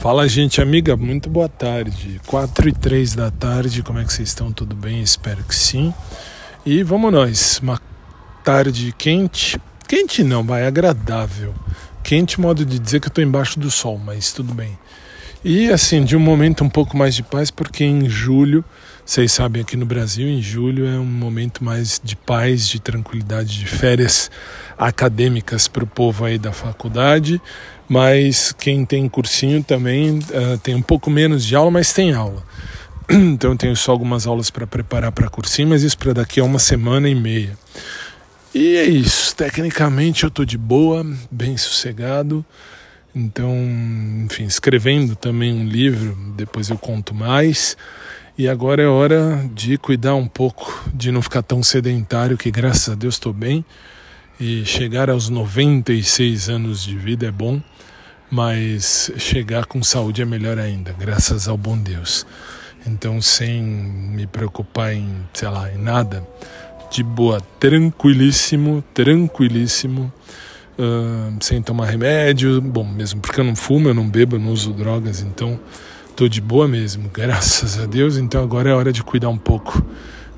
Fala, gente amiga, muito boa tarde. 4 e 3 da tarde, como é que vocês estão? Tudo bem? Espero que sim. E vamos nós, uma tarde quente. Quente não, vai, agradável. Quente, modo de dizer que eu estou embaixo do sol, mas tudo bem. E assim, de um momento um pouco mais de paz, porque em julho, vocês sabem, aqui no Brasil, em julho é um momento mais de paz, de tranquilidade, de férias acadêmicas para o povo aí da faculdade mas quem tem cursinho também uh, tem um pouco menos de aula, mas tem aula. Então eu tenho só algumas aulas para preparar para cursinho, mas isso para daqui a uma semana e meia. E é isso. Tecnicamente eu estou de boa, bem sossegado. Então, enfim, escrevendo também um livro, depois eu conto mais. E agora é hora de cuidar um pouco, de não ficar tão sedentário, que graças a Deus estou bem. E chegar aos 96 anos de vida é bom mas chegar com saúde é melhor ainda, graças ao bom Deus. Então, sem me preocupar em, sei lá, em nada, de boa, tranquilíssimo, tranquilíssimo, sem tomar remédio, bom, mesmo porque eu não fumo, eu não bebo, eu não uso drogas, então tô de boa mesmo, graças a Deus. Então agora é hora de cuidar um pouco,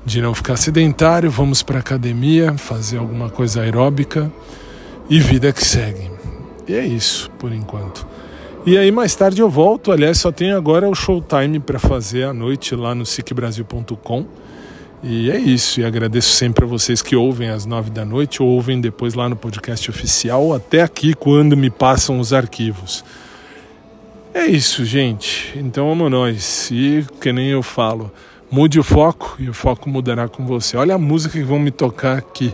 de não ficar sedentário, vamos para academia, fazer alguma coisa aeróbica e vida que segue. E é isso por enquanto. E aí mais tarde eu volto, aliás, só tenho agora o showtime para fazer à noite lá no sicbrasil.com. E é isso, e agradeço sempre a vocês que ouvem às nove da noite, ou ouvem depois lá no podcast oficial, até aqui quando me passam os arquivos. É isso, gente. Então vamos nós. E que nem eu falo, mude o foco e o foco mudará com você. Olha a música que vão me tocar aqui.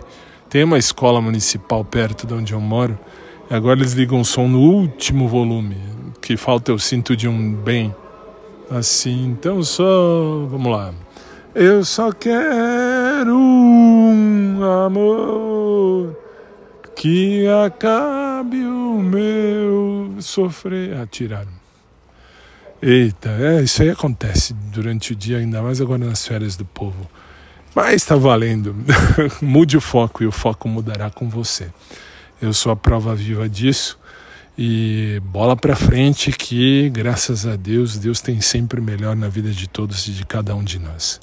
Tem uma escola municipal perto de onde eu moro Agora eles ligam o som no último volume, que falta eu sinto de um bem. Assim, então só. Vamos lá. Eu só quero um amor que acabe o meu sofrer. Ah, tiraram. Eita, é, isso aí acontece durante o dia, ainda mais agora nas férias do povo. Mas está valendo. Mude o foco e o foco mudará com você. Eu sou a prova viva disso. E bola para frente que, graças a Deus, Deus tem sempre o melhor na vida de todos e de cada um de nós.